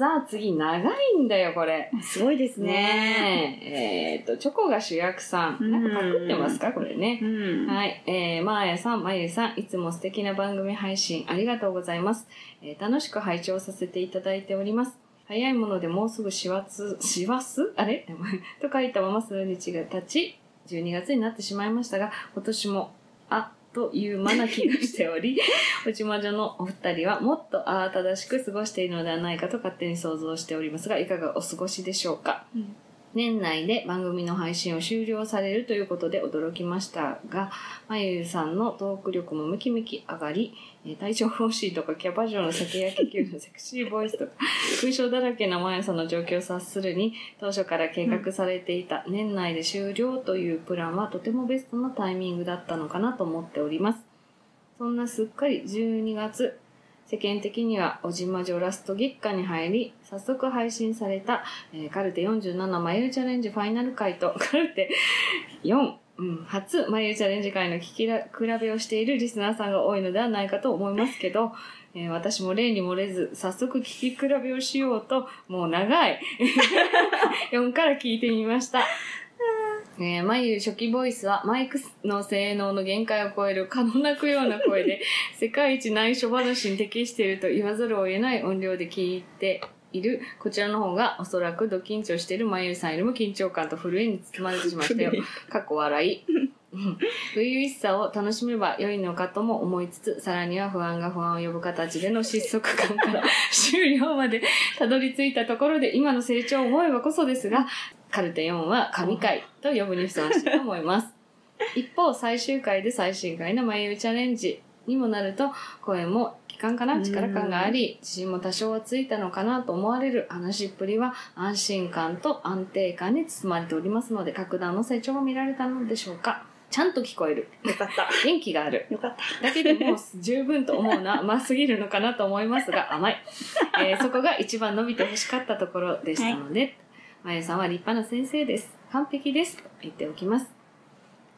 ザ次長いんだよ、これ。すごいですね。ねえ。えっ、と、チョコが主役さん。なんかパクってますかこれねう。ん。はい。えー、まーやさん、まゆさん、いつも素敵な番組配信ありがとうございます。えー楽しく拝聴させていただいております。早いものでもうすぐ師走、師走？あれ？と書いたまま数日が経ち、12月になってしまいましたが、今年も、あ、という間な気がしており、おち魔女のお二人はもっと慌ただしく過ごしているのではないかと勝手に想像しておりますが、いかがお過ごしでしょうか？うん年内で番組の配信を終了されるということで驚きましたが、まゆゆさんのトーク力もムキムキ上がり、体調方針とかキャバ嬢の酒焼け級のセクシーボイスとか、空想だらけなまゆさんの状況を察するに、当初から計画されていた年内で終了というプランはとてもベストなタイミングだったのかなと思っております。そんなすっかり12月、世間的にはおじまじょラスト月間に入り、早速配信された、えーカルテ47眉チャレンジファイナル回と、カルテ4、うん、初眉チャレンジ回の聞きら比べをしているリスナーさんが多いのではないかと思いますけど、えー私も例に漏れず、早速聞き比べをしようと、もう長い。4から聞いてみました。えー、眉初期ボイスはマイクの性能の限界を超える蚊の鳴くような声で 世界一内緒話に適していると言わざるを得ない音量で聞いているこちらの方がおそらくド緊張している眉さんよりも緊張感と震えに包まれてしまったよ。かっこ笑い。う ん初々しさを楽しめば良いのかとも思いつつ、さらには不安が不安を呼ぶ形での失速感から 終了までたどり着いたところで今の成長を思えばこそですが、カルテ4は神回と呼ぶにふさわしいと思います。一方、最終回で最新回の眉チャレンジにもなると、声も期間かな？力感があり、自信も多少はついたのかなと思われる話っぷりは安心感と安定感に包まれておりますので、格段の成長が見られたのでしょうか。ちゃんと聞こえる。よかった。元気がある。よかった。だけでも十分と思うのは甘すぎるのかなと思いますが甘い、えーそこが一番伸びてほしかったところでしたので、まゆさんは立派な先生です完璧ですと言っておきます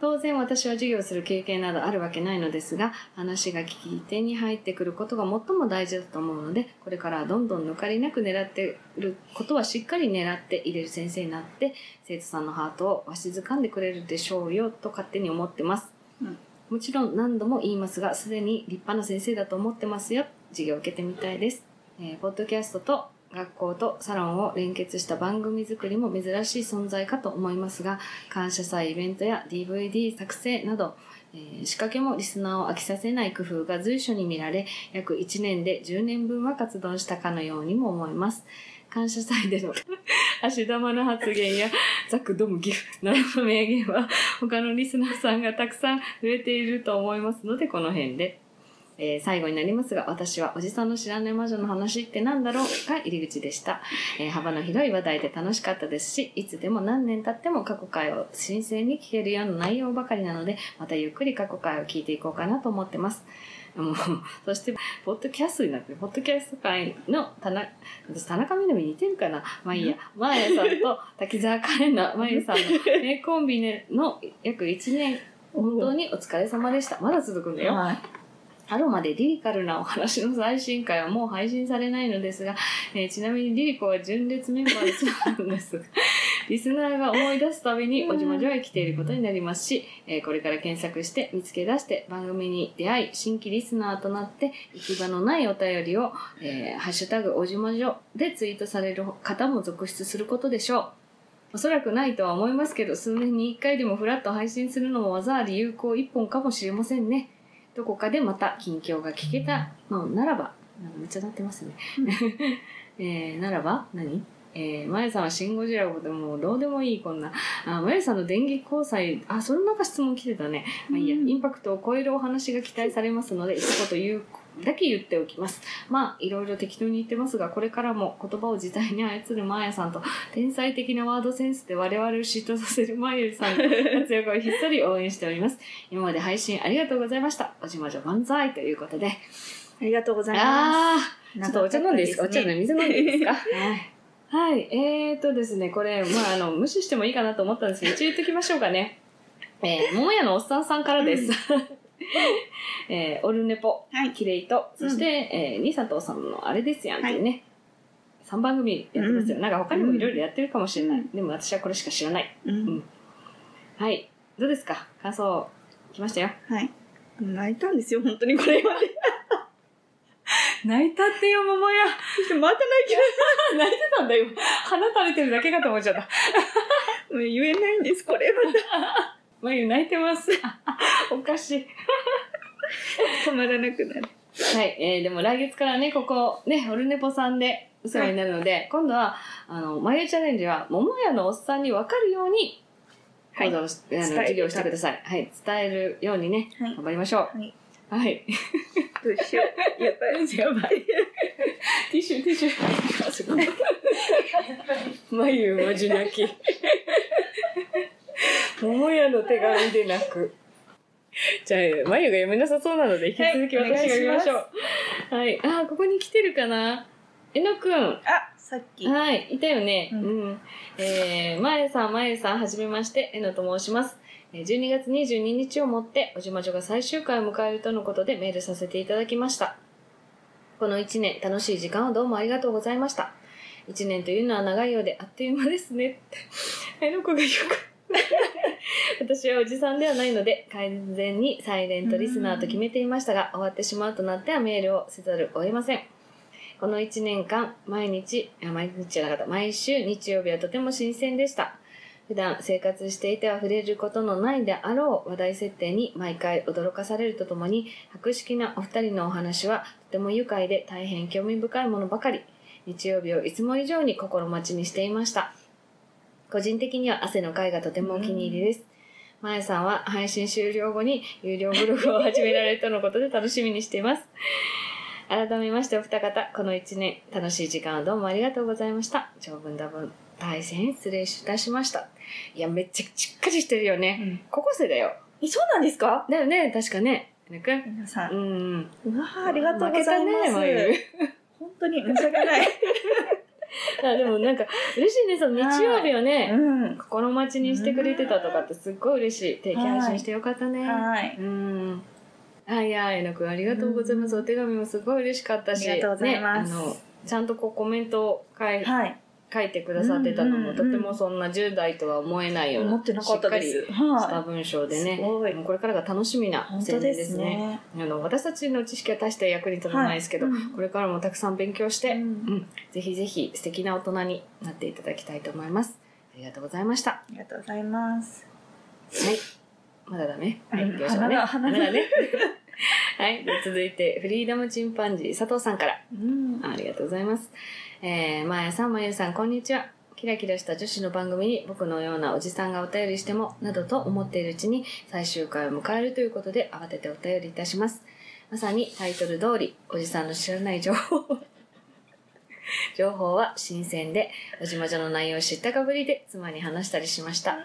当然私は授業する経験などあるわけないのですが話が聞き手に入ってくることが最も大事だと思うのでこれからはどんどん抜かりなく狙っていることはしっかり狙って入れる先生になって生徒さんのハートをわしづかんでくれるでしょうよと勝手に思ってますうんもちろん何度も言いますが、すでに立派な先生だと思ってますよ。授業を受けてみたいです。えーポッドキャストと学校とサロンを連結した番組作りも珍しい存在かと思いますが、感謝祭イベントや DVD 作成など、えー仕掛けもリスナーを飽きさせない工夫が随所に見られ、約1年で10年分は活動したかのようにも思います。感謝祭での 足玉の発言やザクドムギフなどの名言は他のリスナーさんがたくさん増えていると思いますのでこの辺で。えー最後になりますが、私はおじさんの知らない魔女の話って何だろうが入り口でした。えー幅の広い話題で楽しかったですし、いつでも何年経っても過去回を新鮮に聞けるような内容ばかりなので、またゆっくり過去回を聞いていこうかなと思ってます。も うそして、ポッドキャストになってる、ポッドキャスト界の田中、私田中みな実似てるかな？まあいいや、まやさんと滝沢カレンのまゆさんの名コンビの約1年、本当にお疲れ様でした。まだ続くんだよ。はい。アロマでリリカルなお話の最新回はもう配信されないのですが、えーちなみにリリコは純烈メンバーでそうなんですが、リスナーが思い出すたびにおじまじょへ来ていることになりますし、えーこれから検索して見つけ出して番組に出会い、新規リスナーとなって行き場のないお便りを、えーハッシュタグおじまじょでツイートされる方も続出することでしょう。おそらくないとは思いますけど、数年に一回でもフラット配信するのも技あり有効一本かもしれませんね。どこかでまた近況が聞けたのならば、なんかめっちゃなってますね。えー、ならば？何？えー、まゆさんはシン・ゴジラでもうどうでもいいこんな。あ、まゆさんの電撃交際、あ、そんなか質問来てたね。まあいいや、うんインパクトを超えるお話が期待されますので、一言言うだけ言っておきます。まあ、いろいろ適当に言ってますが、これからも言葉を自在に操るまーやさんと、天才的なワードセンスで我々を嫉妬させるまゆさんの活躍をひっそり応援しております。今まで配信ありがとうございました。おじまじょ万歳ということで。ありがとうございまあす。あ、ちょっとお茶飲んでいいですか？お茶ねの水飲んでいいですか？はい。はい。えーとですね、これ、まあ、あの、無視してもいいかなと思ったんですけど、一応言っときましょうかね。えー、桃屋のおっさんさんからです。えー、オルネポ、はいキレイと、そして、えー、兄さんとおさんのあれですやんっていうね。3番組やってますよ。なんか他にもいろいろやってるかもしれない。でも私はこれしか知らない。うんはい。どうですか？感想、来ましたよ。はい。泣いたんですよ、本当にこれまで。泣いたってよ、桃屋。また泣き泣いてたんだよ。鼻垂れてるだけかと思っちゃった。もう言えないんです、これまた。まゆ泣いてます。おかしい。止まらなくなる。はい。えー、でも来月からね、ここ、ね、オルネポさんでお世話になるので、今度は、あの、まゆチャレンジは、桃屋のおっさんに分かるように、はい講座をし、あの、授業してください。はい。伝えるようにね、はい頑張りましょう。はい。はい。どうしよう。やばい。やばい。ティッシュ、ティッシュ。あ、すごい。眉文字泣き。桃屋の手紙で泣く。じゃあ、眉が読めなさそうなので、引き続きはい私が読みましょう。はい。あ、ここに来てるかな？えのくん。あ、さっき。はい、いたよね。う。うんえー、まえさん、まゆさん、はじめまして、えのと申します。12月22日をもって、おじまじょが最終回を迎えるとのことでメールさせていただきました。この1年、楽しい時間をどうもありがとうございました。1年というのは長いようで、あっという間ですね。えの子がよく。私はおじさんではないので、完全にサイレントリスナーと決めていましたが、終わってしまうとなってはメールをせざるを得ません。この1年間、毎日、毎日じゃなかった、毎週日曜日はとても新鮮でした。普段生活していては触れることのないであろう話題設定に毎回驚かされるとともに、博識なお二人のお話はとても愉快で大変興味深いものばかり。日曜日をいつも以上に心待ちにしていました。個人的には汗の回がとてもお気に入りです。まやさんは配信終了後に有料ブログを始められるとのことで楽しみにしています。改めましてお二方、この一年楽しい時間をどうもありがとうございました。長文多文、大変失礼いたしました。いや、めっちゃしっかりしてるよね。うん高校生だよ。え、そうなんですか？だよね、確かね。皆さ。うんん。うわーありがとうございま負けたね。本当に申し訳ない。あでもなんか、嬉しいね、その日曜日をね、うん。心待ちにしてくれてたとかってすっごい嬉しい。定期配信してよかったね。はい。うん。はいや、えのくんありがとうございます。お手紙もすごい嬉しかったし。ありがとうございますね、あの、ちゃんとこうコメントを書いはい。書いてくださってたのも、とてもそんな10代とは思えないような、しす。っかりしたは文章でね、これからが楽しみな青年でですね。あの私たちの知識は大して役に立たないですけど、これからもたくさん勉強して、ううんんぜひぜひ素敵な大人になっていただきたいと思います。ありがとうございました。はありがとうございます。い。まだダメはい、うん行きましょうね。鼻が鼻がだね。はい。で続いて、フリーダムチンパンジー佐藤さんから。うん。ありがとうございます。えー、まやさん、まゆさん、こんにちは。キラキラした女子の番組に僕のようなおじさんがお便りしても、などと思っているうちに最終回を迎えるということで慌ててお便りいたします。まさにタイトル通り、おじさんの知らない情報。情報は新鮮で、おじまじょの内容を知ったかぶりで妻に話したりしました。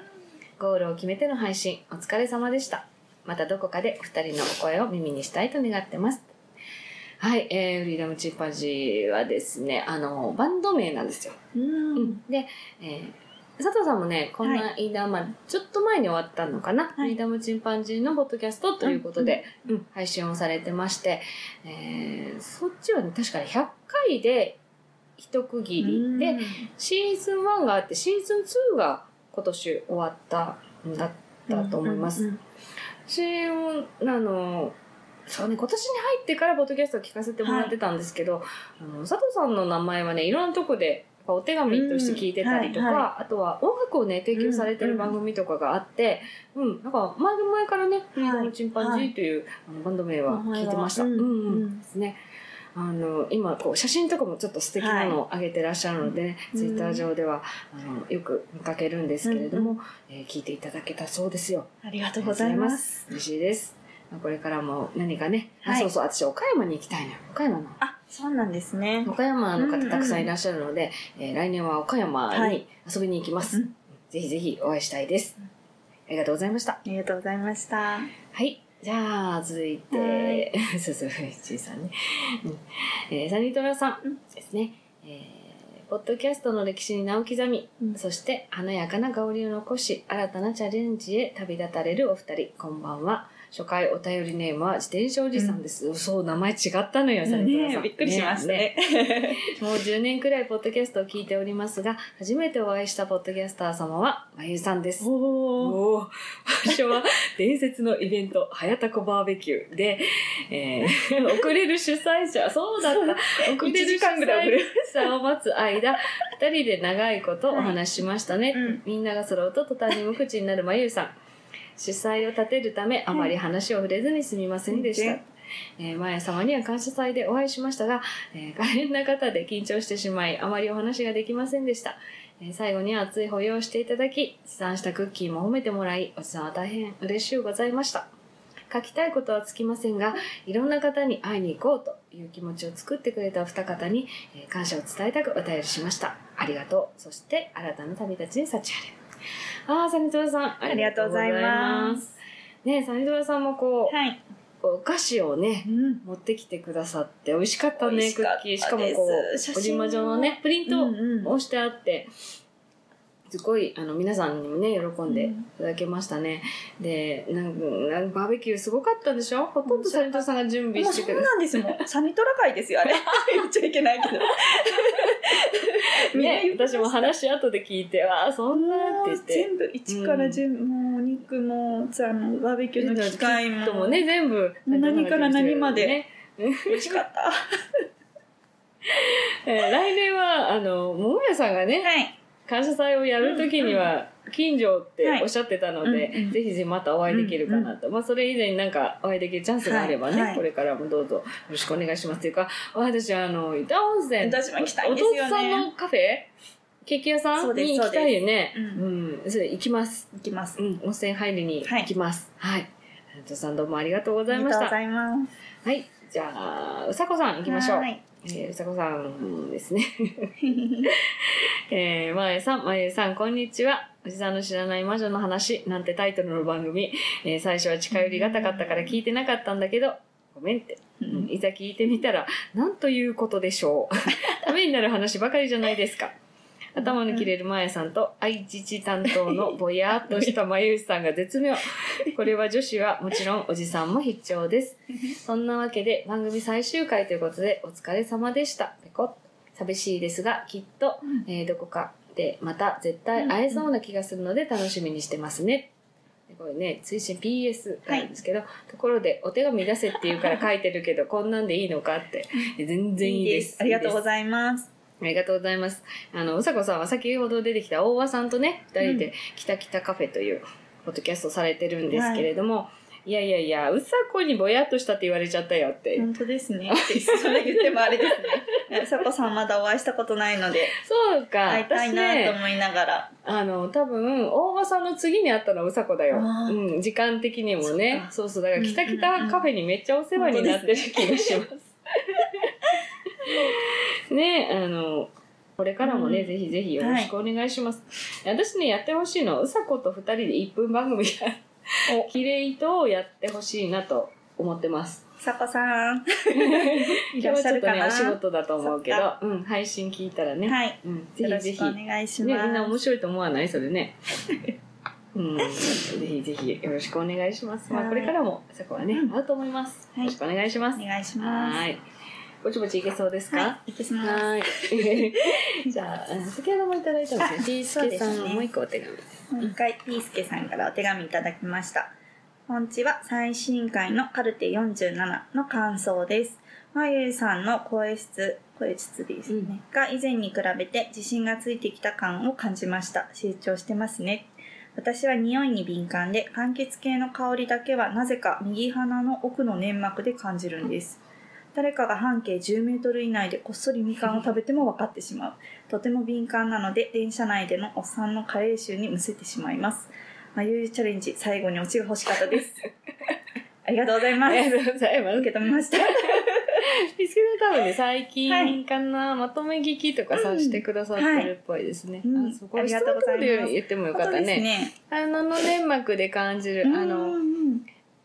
ゴールを決めての配信、お疲れ様でした。またどこかでお二人のお声を耳にしたいと願ってます。はい、えー、フリーダムチンパンジーはですね、あの、バンド名なんですよ。うん。で、えー佐藤さんもね、こんな間、まあちょっと前に終わったのかな、フリーダムチンパンジーのポッドキャストということで、うん。配信をされてまして、えーそっちはね、確かに100回で一区切りで、シーズン1があって、シーズン2が今年終わったんだったと思います。うんうん私もあのそうね今年に入ってからポッドキャストを聞かせてもらってたんですけど、あの佐藤さんの名前はねいろんなとこでお手紙として聞いてたりとか、うんはいはあとは音楽をね提供されてる番組とかがあって、うんなんか前々からね「フリーダムチンパンジー」という、あのバンド名は。聞いてました。うんうんうん。ですね。あの今こう写真とかもちょっと素敵なのを上げてらっしゃるので、うん。ツイッター上ではあのよく見かけるんですけれども、うんえー聞いていただけたそうですよ。ありがとうございます。嬉しいです。まあこれからも何かね、あはいそうそう、私岡山に行きたいのよ。岡山の。あ、そうなんですね。岡山のうんうん方たくさんいらっしゃるので、えー来年は岡山にはい遊びに行きます。うんぜひぜひお会いしたいです。ありがとうございました。ありがとうございました。はい。じゃあ、続いて、そうそう、ちいさんね。うんえーサニトラさんですね。えーポッドキャストの歴史に名を刻み、うんそして華やかな香りを残し、新たなチャレンジへ旅立たれるお二人、こんばんは。初回お便りネームは自転車おじさんです。そう、名前違ったのよ、さん。ねびっくりしましたね。もう10年くらいポッドキャストを聞いておりますが、初めてお会いしたポッドキャスター様は、まゆさんです。おーおー場所は伝説のイベント、はやたこバーベキューで、えー、遅れる主催者、そうだった。遅れる1時主間ぐらい遅れ催者を待つ間、二人で長いことお話ししましたね。うんみんなが揃うと途端に無口になるまゆさん。主催を立てるため、あまり話を触れずにすみませんでした。うんえー、マヤ様には感謝祭でお会いしましたが、えー、可憐な方で緊張してしまい、あまりお話ができませんでした。えー最後には熱い保養をしていただき、持参したクッキーも褒めてもらい、おじさんは大変嬉しゅうございました。書きたいことはつきませんが、いろんな方に会いに行こうという気持ちを作ってくれたお二方に、えー感謝を伝えたくお便りしました。ありがとう。そして、新たな旅立ちに幸あれ。あー、サニトラさん、ありがとうございます。ねサニトラさんもこう、はい。お菓子をね、うん。持ってきてくださって美味しかったねクッキーしかもこうです小島状のねプリントうんうんをしてあってすごいあの皆さんにもね喜んでいただけましたね、でなんかなんかバーベキューすごかったんでしょ？ほとんどサニトさんが準備してくれて。なんですもん。サニトラ会ですよ、あれ。言っちゃいけないけど。ね私も話後で聞いてわあそんなって言って。全部一から順、もうお肉もさあのバーベキューの機械も。ともね全部。何から何まで。ね。美味しかった。は えー来年はあの桃屋さんがねい感謝祭をやるときには近所っておっしゃってたので、はいうんうん。ぜひぜひまたお会いできるかなと、まあそれ以前になんかお会いできるチャンスがあればね、はい。はいこれからもどうぞよろしくお願いします。というか私あの板温泉私も行きたいんですよね。お父さんのカフェケーキ屋さんに行きたいよね。そううん、それ行きます、行きます。うん、温泉入りに行きます。はい、お父さんどうもありがとうごあざいました。はい。じゃあうさこさん行きましょう。はいえーうさこさんですね。えー、まえさん、まえさん、こんにちは。おじさんの知らない魔女の話なんてタイトルの番組。えー最初は近寄りがたかったから聞いてなかったんだけど、ごめんって。うんいざ聞いてみたら、なんということでしょう。ためになる話ばかりじゃないですか。頭の切れるまえさんと愛知知担当のぼやっとしたまゆうさんが絶妙。これは女子はもちろんおじさんも必聴です。そんなわけで番組最終回ということでお疲れ様でした。ペコッ寂しいですが、きっと、えーどこかでまた絶対会えそうな気がするので楽しみにしてますね。でこれね、追伸 PS なんですけど、ところでお手紙出せって言うから書いてるけど、こんなんでいいのかって。全然いいです。ありがとうごいざいます。ありがとうございます。あの、うさこさんは先ほど出てきた大和さんとね、二人で、きたきたカフェという、ポッドキャストされてるんですけれども、い、やいやいや、うさこにぼやっとしたって言われちゃったよって。本当ですね それ言ってもあれですねさこさんまだお会いしたことないのでそうか。会いたいなと思いながらあの、多分、大場さんの次に会ったのはうさこだよ。うん、時間的にもね。そそうそう。だから、うんきたきたカフェにめっちゃお世話になってる気がします。ねあの、これからもね、うんぜひぜひよろしくお願いします。私ね、やってほしいのは、うさこと二人で1分番組や、おキレイとをやってほしいなと思ってます。さこさん い今日はちょっとね、お仕事だと思うけどうん、配信聞いたらね。はいうん、ぜひぜひ。お願いしね、ます、みんな面白いと思わない？それね。うん、ぜひぜひよろしくお願いします。まあ、はいこれからも、そこはね、うん会うと思います。はいよろしくお願いします。お願いしますはい。ぼちぼちいけそうですか？はい、いきます。はい。じゃあ、先ほどもいただいたんですね。あピースケさん、ねもう一個お手紙。もう一回、ピースケさんからお手紙いただきました。本日は最新回のカルテ47の感想です。まゆゆさんの声質、声質ですね、うんが以前に比べて自信がついてきた感を感じました。成長してますね。私は匂いに敏感で、柑橘系の香りだけはなぜか右鼻の奥の粘膜で感じるんです。誰かが半径10メートル以内でこっそりみかんを食べても分かってしまう。とても敏感なので、電車内でのおっさんの加齢臭にむせてしまいます。まゆゆチャレンジ、最後にオチが欲しかったです。ありがとうございます。ありがとうございます。受け止めました。ピースケさん多分ね、最近かな、まとめ聞きとかさ、してくださってるっぽいですね。うんあ、そこありがとうございます言ってもよかったね。ね。鼻の粘膜で感じる、あの、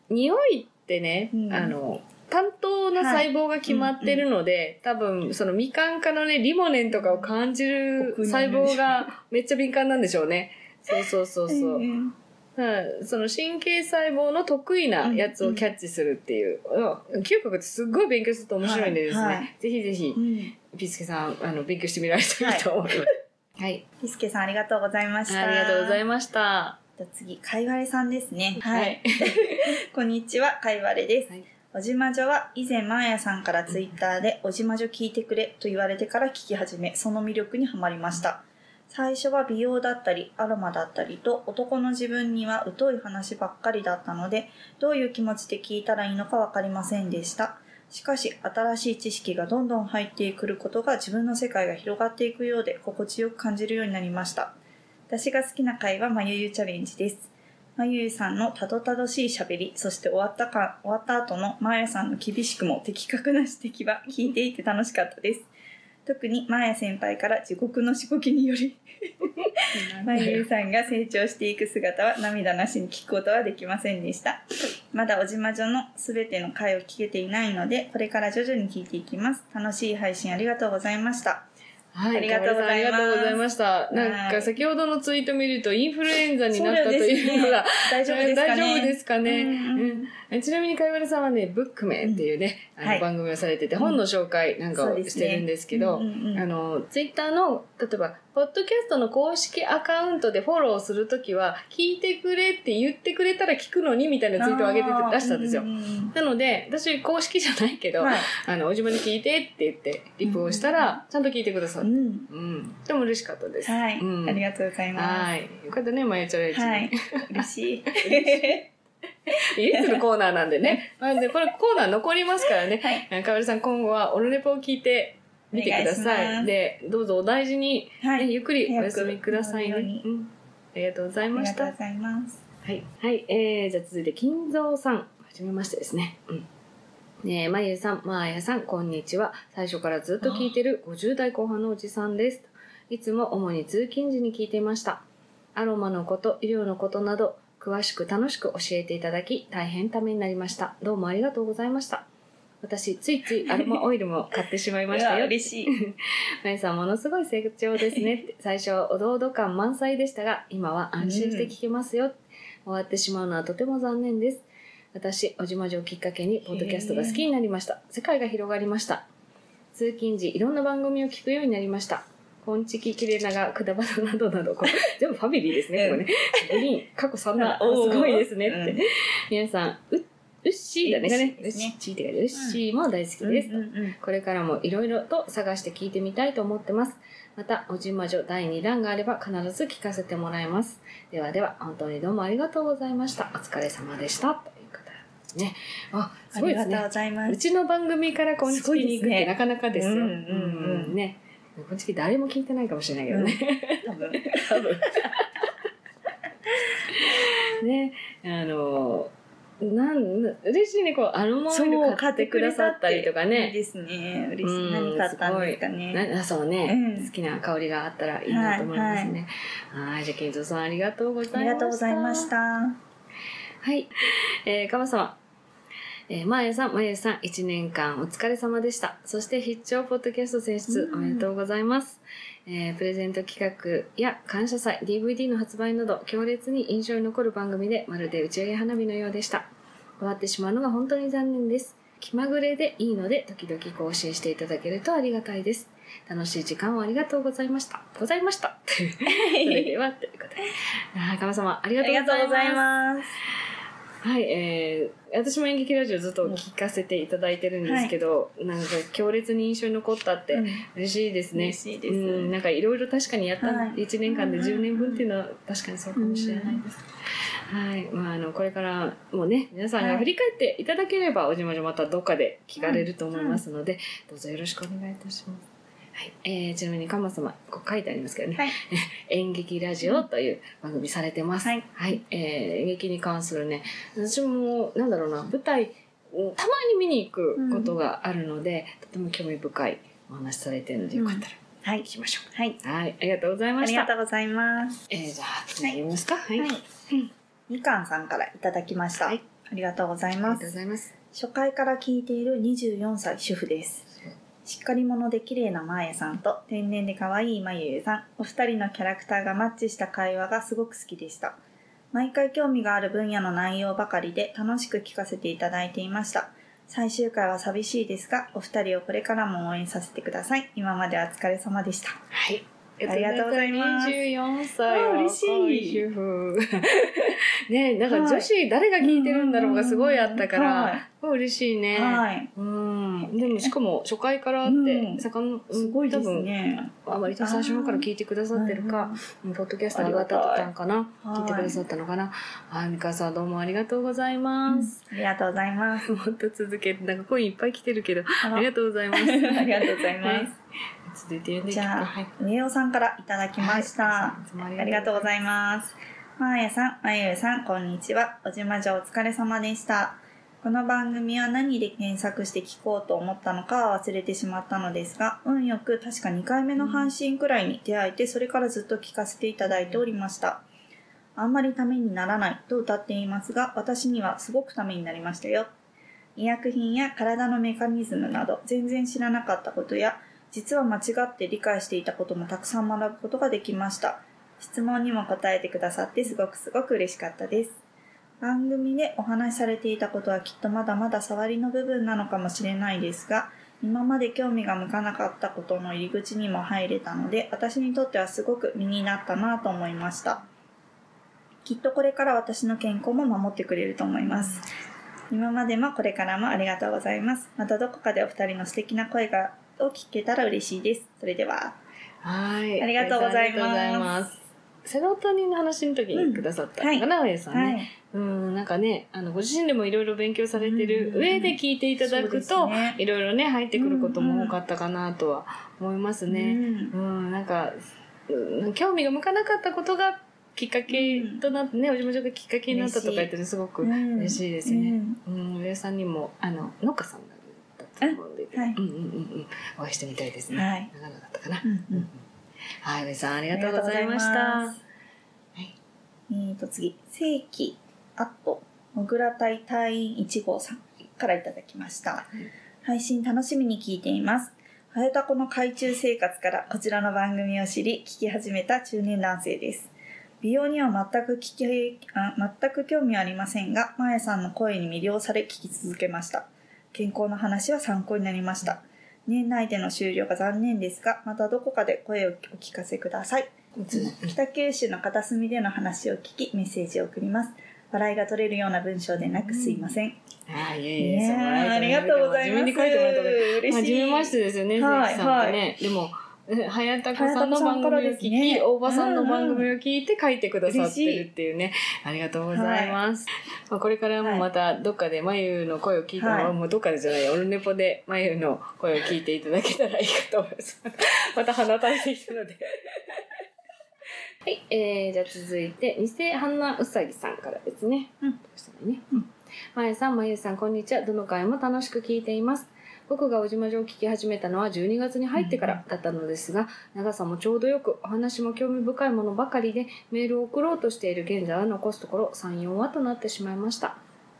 匂いってね、うんあの担当の細胞が決まってるので、多分そのみかん科のねリモネンとかを感じる細胞がめっちゃ敏感なんでしょうねそうそうそうそう、んだからその神経細胞の得意なやつをキャッチするっていう、うん嗅覚ってすっごい勉強すると面白いんでですね、はいはいぜひぜひうん。ピスケさんあの勉強してみられたらいいと思います。はい、ピスケさんありがとうございました。ありがとうございまました。す。次、かいわれさんですね。ははいい。こんにちは、かいわれです。はいおじまじょは以前マーヤさんからツイッターでおじまじょ聞いてくれと言われてから聞き始め、その魅力にはまりました。最初は美容だったりアロマだったりと男の自分には疎い話ばっかりだったのでどういう気持ちで聞いたらいいのか分かりませんでした。しかし新しい知識がどんどん入ってくることが自分の世界が広がっていくようで心地よく感じるようになりました。私が好きな回はまゆゆチャレンジですまゆゆさんのたどたどしい喋りそして終わったか終わった後のまやさんの厳しくも的確な指摘は聞いていて楽しかったです。特にマーヤ先輩から地獄のしごきにより まゆゆさんが成長していく姿は涙なしに聞くことはできませんでした。まだおじまじょのすべての回を聞けていないのでこれから徐々に聞いていきます。楽しい配信ありがとうございましたはい、ありがとうございます。ありがとうございました。なんかはい。先ほどのツイート見るとインフルエンザになったというのが、大丈夫ですかね。大丈夫ですかね。うんちなみにかいわれさんはね、ブックメンっていうね、番組をされてて、本の紹介なんかをしてるんですけど、あの、ツイッターの、例えば、ポッドキャストの公式アカウントでフォローするときは、聞いてくれって言ってくれたら聞くのにみたいなツイートを上げて出したんですよ。なので、私公式じゃないけど、はい。あの、お自分で聞いてって言って、リプをしたら、ちゃんと聞いてくださって。うん。うん。でも嬉しかったです。はい、うん、ありがとうございまはい。よかったね、まゆちゃん。すはい。嬉しい 家するコーナーなんでね。まあで、これコーナー残りますからね。はいかわりさん、今後はオルネポを聞いてみてください。いで、どうぞお大事に、ねはいゆっくりお休みくださいね。ううん。ありがとうございありました。がとうございますはい。はい。えー、じゃあ続いて、金蔵さん。はじめましてですね。うん。ねえ、まゆさん、まーやさん、こんにちは。最初からずっと聞いてる50代後半のおじさんです。いつも主に通勤時に聞いていました。アロマのこと、医療のことなど、詳しく楽しく教えていただき、大変ためになりました。どうもありがとうございました。私、ついついアロマオイルも買ってしまいましたよ。嬉しい まゆさん、ものすごい成長ですね。最初はおどおど感満載でしたが、今は安心して聞けますよ。終わってしまうのはとても残念です。私、おじまじをきっかけに、ポッドキャストが好きになりました。世界が広がりました。通勤時、いろんな番組を聞くようになりました。コンチキ、キレナガ、くだばななどなど、こ れ全部ファミリーですね、これね。グリーン、過去3な、おーすごいですねって。うん皆さん、う、うっしーだね。うっしーって書いてあるうっしーも大好きです。うんうんうんこれからもいろいろと探して聞いてみたいと思ってます。また、おじまじょ第2弾があれば必ず聞かせてもらいます。ではでは、本当にどうもありがとうございました。お疲れ様でした。という方ですね。あ、すごいですねありがとうご。ざいますうちの番組からこんちきに行くってなかなかですよ。うんうんうんね。こんちき誰も聞いてないかもしれないけどね。多分多分。ね、あの、なん、嬉しいね、こう、アロマオイル買ってくださったりとかいいね。ですね嬉しい、うん何買ったんですかねなそうね、うん好きな香りがあったらいいなと思いますね。はい、じゃあ、金蔵さんありがとうございました。ありがとうございましたはい。えー、かま様。えー、まーやさん、まゆさん、1年間お疲れ様でした。そして、必聴ポッドキャスト選出、うんおめでとうございます。えー、プレゼント企画や感謝祭、DVD の発売など、強烈に印象に残る番組で、まるで打ち上げ花火のようでした。終わってしまうのが本当に残念です。気まぐれでいいので、時々更新していただけるとありがたいです。楽しい時間をありがとうございました。ございました。それでは、ということで。あー、かま様、ありがとうございます。はい、えー、私も演劇ラジオずっと聞かせていただいてるんですけど、なんか強烈に印象に残ったってうん。嬉しいですね。嬉しいです。うん、なんかいろいろ確かにやった、はい。1年間でうん。10年分っていうのは確かにそうかもしれないです。はい、まああのこれからもね皆さんが振り返っていただければ、おじまじょまたどっかで聞かれると思いますので、どうぞよろしくお願いいたします。はい、えー、ちなみにかま様こう書いてありますけどね、はい 演劇ラジオという番組されてます。はい。えー演劇に関するね、私も、なんだろうな、舞台、うんたまに見に行くことがあるので、とても興味深いお話されてるので、よかったらはい行きましょはい。う。はい、ありがとうございありました。がとうございます。えー、じゃあ、次読みますか？はい。はい。みかんさんからいただきました。はいありがとうございありがとうます。ございます。初回から聞いている24歳主婦です。しっかり者で綺麗なまーやさんと天然で可愛いまゆゆさん、お二人のキャラクターがマッチした会話がすごく好きでした。毎回興味がある分野の内容ばかりで楽しく聞かせていただいていました。最終回は寂しいですが、お二人をこれからも応援させてください。今までお疲れ様でした。はい。ありがとうございます24歳あ嬉しい若主婦。ねなんか女子誰が聞いてるんだろうがすごいあったから、はい嬉しいね。はい。うん。でもしかも初回からあって、うんさかんすごいです多分ね。あ割と最初の方から聞いてくださってるか、うんポッドキャスト上がったんかな？はい聞いてくださったのかな？はい、美香さんどうもありがとうございます。ありがとうございます。もっと続けて、なんかコインいっぱい来てるけど、ありがとうございます。ありがとうございます。続いてじゃあ、はい。上尾さんからいただきました。ありがとうございまます。まーやさん、まゆゆさん、こんにちは。おじまじょお疲れ様でした。この番組は何で検索して聞こうと思ったのか忘れてしまったのですが、運よく確か2回目の配信くらいに出会えて、それからずっと聞かせていただいておりました。あんまりためにならないと歌っていますが、私にはすごくためになりましたよ。医薬品や体のメカニズムなど全然知らなかったことや、実は間違って理解していたこともたくさん学ぶことができました。質問にも答えてくださってすごくすごく嬉しかったです。番組でお話しされていたことはきっとまだまだ触りの部分なのかもしれないですが、今まで興味が向かなかったことの入り口にも入れたので、私にとってはすごく身になったなと思いました。きっとこれから私の健康も守ってくれると思います。今までもこれからもありがとうございます。またどこかでお二人の素敵な声がを聞けたら嬉しいです。それでは。はい。ありがとうございますセロトニンの話の時にくださったのかな、おやさんね。はい。うん、なんかね、あの、ご自身でもいろいろ勉強されてるうん上で聞いていただくと、ねいろいろね、入ってくることも多かったかなとは思いますね。うん、なん。か、うん興味が向かなかったことがきっかけとなってね、おじまじょがきっかけになったとか言ってね、すごくうん嬉しいですね。うん、上さんにも、あの、農家さんだったと思うんで、はい。うんうんうんうん、お会いしてみたいですね。はい。長野だったかな。うん。うんうんはい、上さんありがとうございました。はいえーと次、正規、あと、もぐら隊隊員1号さんからいただきました。配信楽しみに聞いています。はやたこの海中生活からこちらの番組を知り、聞き始めた中年男性です。美容には全く聞き全く興味はありませんが、まやさんの声に魅了され聞き続けました。健康の話は参考になりました。年内での終了が残念ですが、またどこかで声をお聞かせください。北九州の片隅での話を聞き、メッセージを送ります。笑いが取れるような文章でなくすいません。あいえいえ、ありがとうございます。自分に書いてもらったから。嬉しい。初めましてですよね、はい関さんってね。でも、えはやたこさんの番組を聞き、ね大場さんの番組を聞いて書いてくださってるっていうね。ありがとうございます。まあ、これからもまたどっかでまゆの声を聞いても、はいもうどっかでじゃない、オルネポでまゆの声を聞いていただけたらいいかと思います。また鼻垂れてきたので。はい、えー、じゃあ続いて、偽花うさぎさんからですね。うんどうしたらいいね？まゆさん、まゆさん、こんにちは。どの回も楽しく聞いています。僕がおじまじょを聞き始めたのは12月に入ってからだったのですが、長さもちょうどよく、お話も興味深いものばかりで、メールを送ろうとしている現在は残すところ3、4話となってしまいました。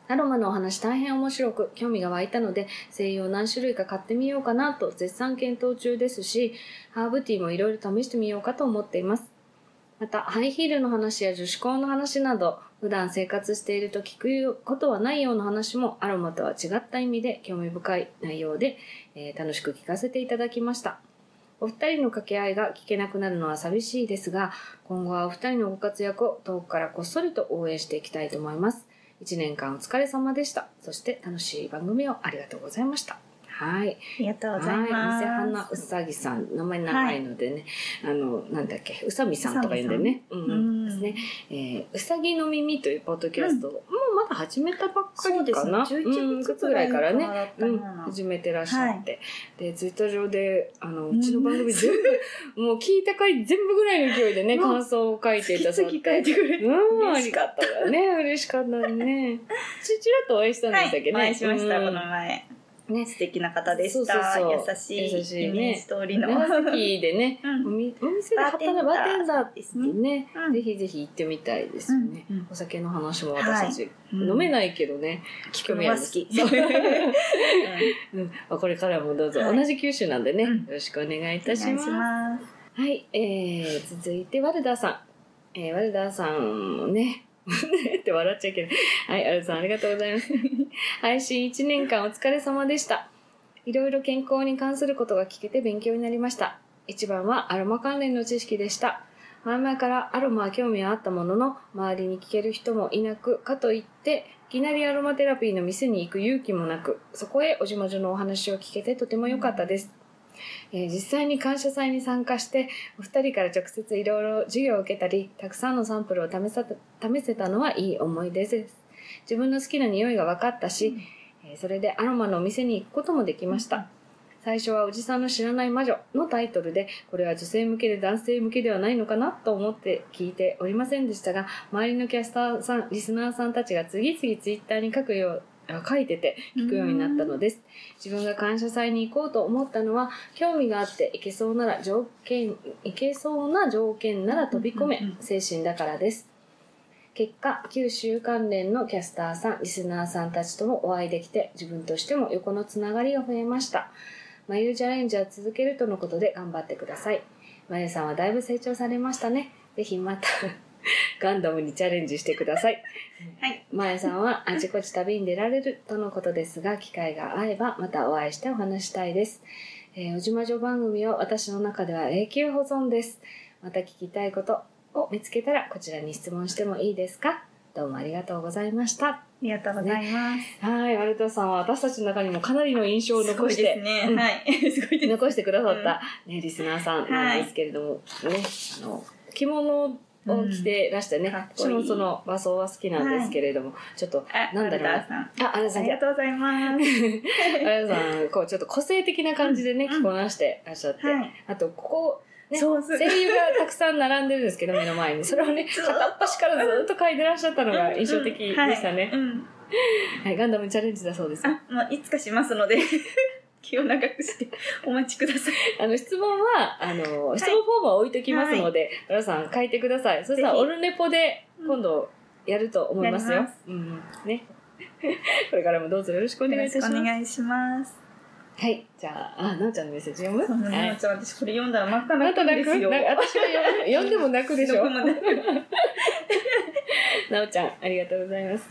アロマのお話大変面白く興味が湧いたので精油を何種類か買ってみようかなと絶賛検討中ですしハーブティーもいろいろ試してみようかと思っていますまたハイヒールの話や女子校の話など普段生活していると聞くことはないような話もアロマとは違った意味で興味深い内容で、えー楽しく聞かせていただきました。お二人の掛け合いが聞けなくなるのは寂しいですが今後はお二人のご活躍を遠くからこっそりと応援していきたいと思います。一年間お疲れ様でした。そして楽しい番組をありがとうございました。はいありがとうございはい、ます。偽花うさぎさん、名前長いのでね、あの、なんだっけ、うさみさんとか言うんでね、うん、うんですね。えーうさぎの耳というポッドキャストを、もうまだ始めたばっかそうですね。りかな。11うん月ぐらいからね。うん、始めてらっしゃって、でツイッター上であのうちの番組全部、もう聞いた回全部ぐらいの勢いでねうん感想を書いていただい次々書いてくれて。うん、あ嬉しかったわね。嬉しかったね。ちちらっとお会いしたんではい、したっけね。お会いしました、うんこの前。ね素敵な方でした。そうそうそう優しい、ージ通りの。長崎でね、うんお店で働くバーテンダーですね、うんぜひぜひ行ってみたいですよね。うんうんお酒の話も私たち、うん飲めないけどね。興味ある うんこれからもどうぞ、はい同じ九州なんでね、うんよろしくお願いいたしします。ます。はい、えー、続いてワルダーさん。えー、ワルダーさんもね、って笑っちゃいけない。はい、アルさんありがとうございます。配信1年間お疲れ様でした。いろいろ健康に関することが聞けて勉強になりました。一番はアロマ関連の知識でした。前々からアロマは興味はあったものの、周りに聞ける人もいなく、かといって、いきなりアロマテラピーの店に行く勇気もなく、そこへおじまじょのお話を聞けてとても良かったです。えー実際に感謝祭に参加して、お二人から直接いろいろ授業を受けたり、たくさんのサンプルを試さ試せたのはいい思い出です。自分の好きな匂いが分かったし、えーそれでアロマのお店に行くこともできました。最初はおじさんの知らない魔女のタイトルで、これは女性向けで男性向けではないのかなと思って聞いておりませんでしたが、周りのキャスターさん、リスナーさんたちが次々ツイッターに書くよう、あ書いてて聞くようになったのです。自分が感謝祭に行こうと思ったのは、興味があって行けそうなら条件、行けそうな条件なら飛び込め精神だからです。結果、九州関連のキャスターさん、リスナーさんたちともお会いできて、自分としても横のつながりが増えました。まゆチャレンジは続けるとのことで頑張ってください。まゆさんはだいぶ成長されましたね。ぜひまた、ガンダムにチャレンジしてください。はい。まやさんはあちこち旅に出られるとのことですが、機会が合えばまたお会いしてお話したいです。えー、おじまじょ番組は私の中では永久保存です。また聞きたいことを見つけたらこちらに質問してもいいですか？どうもありがとうございました。ありがとうございます。はい、ワルトさんは私たちの中にもかなりの印象を残して、ね。うんはい。すごい。残してくださった、ね、リスナーさんなんですけれども、ね、あの、着物を着てらしてね、うん。もその和装は好きなんですけれども、ちょっと、あ、なんだろう。あ、あれさん。あり、がとうございます。あやさん、こう、ちょっと個性的な感じでね、うん。着こなしてらっしゃって、はい。あと、ここ、ね、そう声優がたくさん並んでるんですけど、目の前に。それをね、片っ端からずっと描いてらっしゃったのが印象的でしたね。はい。ガンダムチャレンジだそうです。あ、もういつかしますので、気を長くしてお待ちください。あの、質問は、あの、質問フォームは置いときますので、皆さん書いてください。そしたら、オルネポで今度やると思いますよ。すうん。ね。これからもどうぞよろしくお願いいたします。お願いします。はい。じゃあ、あ、なおちゃんのメッセージ読む？そうなのはい。ちょっと私これ読んだら真っ赤なんですよ。な私は読んでも泣くでしょ？なおちゃん、ありがとうございます。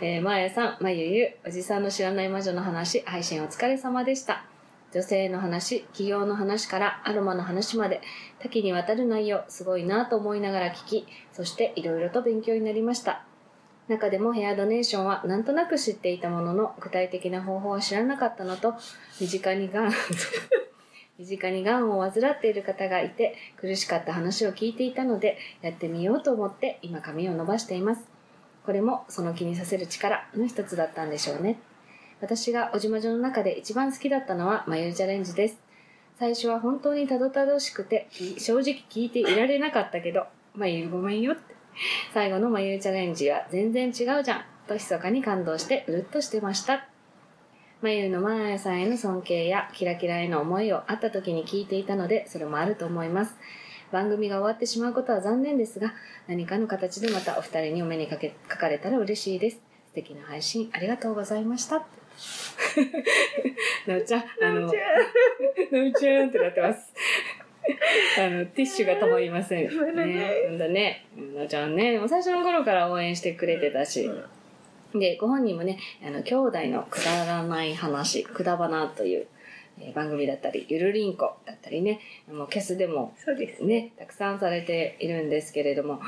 えー、まーやさん、まゆゆ、おじさんの知らない魔女の話、配信お疲れ様でした。女性の話、企業の話からアロマの話まで、多岐にわたる内容、すごいなと思いながら聞き、そしていろいろと勉強になりました。中でもヘアドネーションはなんとなく知っていたものの、具体的な方法は知らなかったのと、身近にがん、身近にがんを患っている方がいて、苦しかった話を聞いていたので、やってみようと思って今髪を伸ばしています。これもその気にさせる力の一つだったんでしょうね。私がおじまじょの中で一番好きだったのは眉チャレンジです。最初は本当にたどたどしくて、正直聞いていられなかったけど、眉ごめんよって。最後の眉チャレンジは全然違うじゃんと密かに感動してうるっとしてました。眉のマーヤさんへの尊敬やキラキラへの思いを会った時に聞いていたので、それもあると思います。番組が終わってしまうことは残念ですが、何かの形でまたお二人にお目にかけかかれたら嬉しいです。素敵な配信ありがとうございました。なおちゃん、あの、なおちゃんってなってます。あの、ティッシュがたまりません。ね。なんだね。なおちゃんね、もう最初の頃から応援してくれてたし。で、ご本人もね、あの、兄弟のくだらない話、くだばなという、えー番組だったり、ゆるりんこだったりね、もうキャスでもそうです。ね、たくさんされているんですけれども、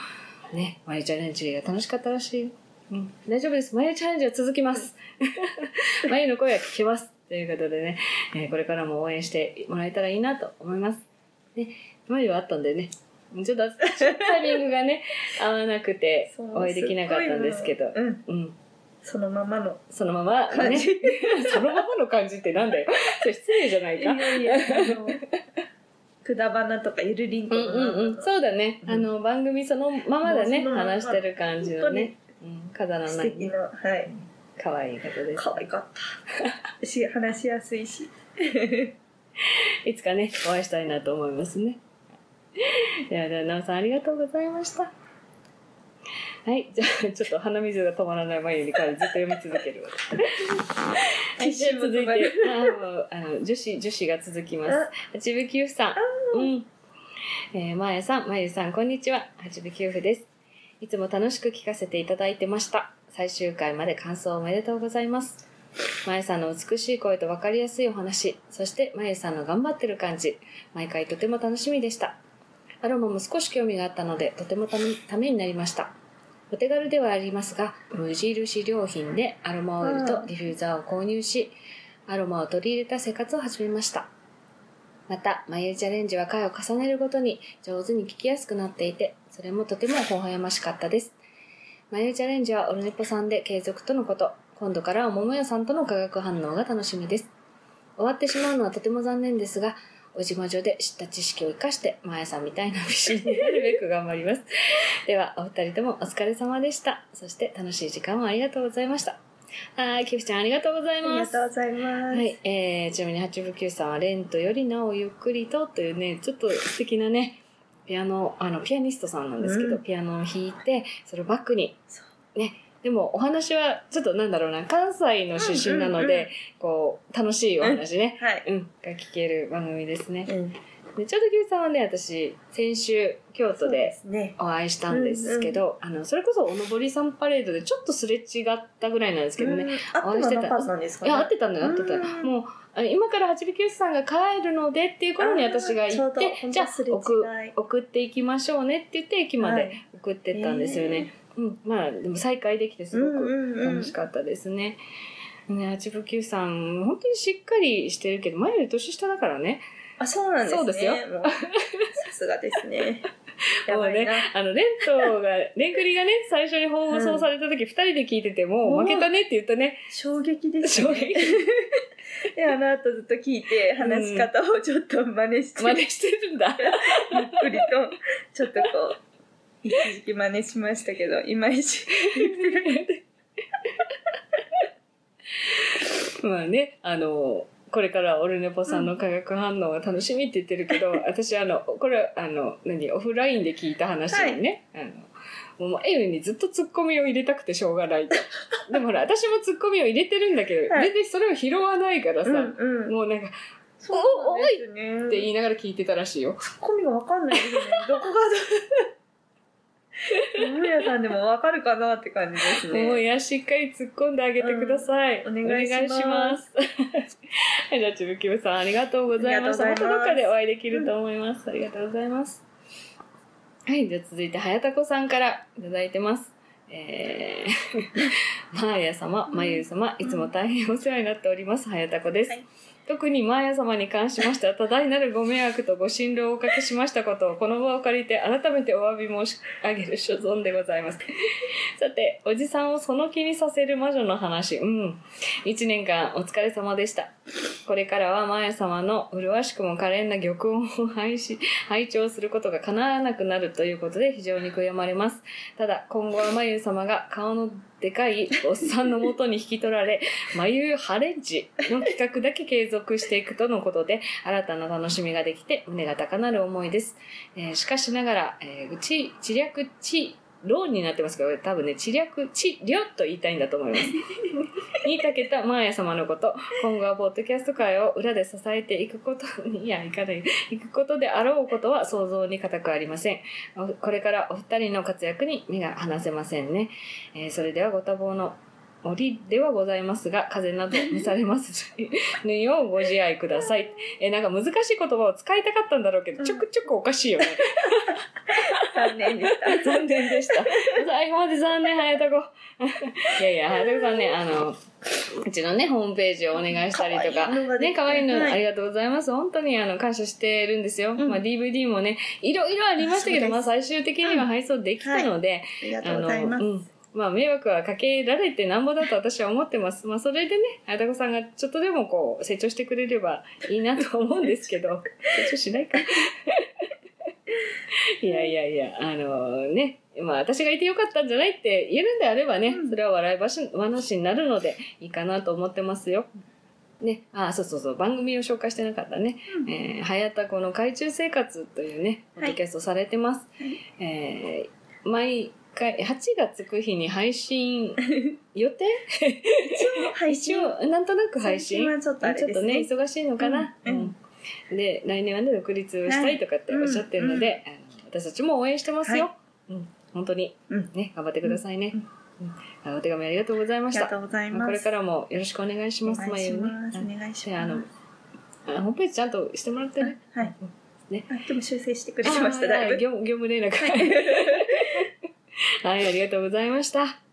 ね、マユチャレンジが楽しかったらしいよ。うん、大丈夫です。マユチャレンジは続きます。マユの声は聞きます。ということでね、えーこれからも応援してもらえたらいいなと思います。で、マユはあったんでね、ちょっと タイミングがね、合わなくてお会いできなかったんですけど、うん。うん、そのままの。そのまま？ね、感じ。そのままの感じってなんだよ。それ失礼じゃないか？いやいや、あの、くだばなとかゆるりんこうんのうんうん、そうだね、うん。あの番組そのままだね話してる感じのね、うん、飾らない。ね素敵な、はい。可愛い方です。可愛かった。し、話しやすいし。いつかねお会いしたいなと思いますね。ではではなおさんありがとうございましたはいじゃあちょっと鼻水が止まらない眉にからずっと読み続けるわ はい、じゃあ続いて、あの女子、女子が続きます。八部九夫さん。うん。えー、まやさん、まゆさん、こんにちは。八部九夫です。いつも楽しく聞かせていただいてました。最終回まで感想おめでとうございます。まゆさんの美しい声と分かりやすいお話、そしてまゆさんの頑張ってる感じ、毎回とても楽しみでした。アロマも少し興味があったので、とてもためためになりました。お手軽ではありますが、無印良品でアロマオイルとディフューザーを購入し、アロマを取り入れた生活を始めました。また、眉チャレンジは回を重ねるごとに上手に聞きやすくなっていて、それもとても微笑ましかったです。眉チャレンジはオルネポさんで継続とのこと、今度からは桃屋さんとの化学反応が楽しみです。終わってしまうのはとても残念ですが、おじまじょで知った知識を生かして、まやさんみたいな美人になるべく頑張ります。では、お二人ともお疲れ様でした。そして楽しい時間をありがとうございました。はい、キフちゃんありがとうございあります。がとうございます。はい、えー、ちなみに八分九さんは、レントよりなおゆっくりとというね、ちょっと素敵なね、ピアノ、あの、ピアニストさんなんですけど、うんピアノを弾いて、それをバックにそ、ね、でもお話は、ちょっとなんだろうな、関西の出身なので、こう、楽しいお話ね、はい。うん、が聞ける番組ですね。うん、で、ちょうど九さんはね、私、先週、京都で。お会いしたんですけど、あの、それこそおのぼりさんパレードでちょっとすれ違ったぐらいなんですけどね、うん、あってた？んですかいや、合ってたのよ、合ってた。うん。もう、あ今から八尾九さんが帰るのでっていう頃に私が行って、じゃあ送送っていきましょうねって言って駅まはでい。送ってったんですよね。うん、まあ、でも再会できてすごく楽しかったですね。ね、八尾九さん、本当にしっかりしてるけど、前より年下だからね。あ、そうなんですね。そうですよさすがですね。や もうねあの、レントが、レンクリがね、最初に放送された時、二、人で聞いてて、もう負けたねって言ったね。衝撃ですね。衝撃 で、あの後ずっと聞いて、話し方をちょっと真似して、真似してるんだ。ゆっくりと、ちょっとこう、一時期真似しましたけど、いまいち。まあね、あの、これからオルネポさんの化学反応が楽しみって言ってるけど、私あの、これ、あの、何、オフラインで聞いた話にね、あの、もう、エイにずっとツッコミを入れたくてしょうがないと。でもほら、私もツッコミを入れてるんだけど、はい全然それを拾わないからさ、うんうん。もうなんか、そうなんですね。って言いながら聞いてたらしいよ。ツッコミがわかんないですね。どこがど、桃屋さんでもわかるかなって感じですね。もういや、しっかり突っ込んであげてください。うんお願いしますはい、じゃあ、ちぶきぶさん、ありがとうございました。またどっかでお会いできると思います。ありがとうございます。はい、じゃあ続いて、はやたこさんからいただいてます。えー、マーヤ様、まゆう様、いつも大変お世話になっております、はやたこです。はい特にマーヤ様に関しましては、多大なるご迷惑とご心労をおかけしましたことを、この場を借りて改めてお詫び申し上げる所存でございます。さて、おじさんをその気にさせる魔女の話。うん。一年間お疲れ様でした。これからはマーヤ様の麗しくも可憐な玉音を 拝し、拝聴することが叶わなくなるということで非常に悔やまれます。ただ、今後はまゆ様が顔のでかいおっさんのもとに引き取られ、まゆハレンジの企画だけ継続していくとのことで、新たな楽しみができて胸が高鳴る思いです。えーしかしながら、えー、ち、知略ち、ローになってますけど、多分ね、知略ち、りょと言いたいんだと思います。にかけたマーヤ様のこと、今後はポッドキャスト界を裏で支えていくことに、いや、いかない、いくことであろうことは想像に難くありません。おこれからお二人の活躍に目が離せませんね。えーそれではご多忙の折ではございますが、風邪など召されますぬようご自愛ください。えーなんか難しい言葉を使いたかったんだろうけど、ちょくちょくおかしいよね。残念でした。残念でした。最後まで残念、早田子。いやいや、早田子さんね、あの、うちのね、ホームページをお願いしたりとか、ね、可愛いの、はいありがとうございます。本当にあの、感謝してるんですよ。んまあ、DVD もね、いろいろありましたけど、まあ、最終的には配送できたので、ありがとうございます。うん。まあ、迷惑はかけられてなんぼだと私は思ってます。まあ、それでね、あたこさんがちょっとでもこう、成長してくれればいいなと思うんですけど、成長しないか。いやいやいや、あのね、まあ、私がいてよかったんじゃないって言えるんであればね、うんそれは笑い話話になるのでいいかなと思ってますよ。ね、あ、そうそうそう、番組を紹介してなかったね。うんえー、はやたこの海中生活というね、ポッドキャストされてます。はいえー毎回、8月9日に配信 予定？一応配一信応、なんとなく配信？ちょっとねちょっとね、忙しいのかな？うんうんで、来年はね、独立したいとかっておっしゃってるので、あの私たちも応援してますよ。うん。本当にうんね、頑張ってくださいね。ううんお手紙ありがとうございました。ありがとうございます。これからもよろしくお願いします、お願いしまます。ゆね。お願いします。あホームページちゃんとしてもらってね。はい。ねあでも修正してくれてました、だいぶ。業務連絡。はい、ありがとうございました。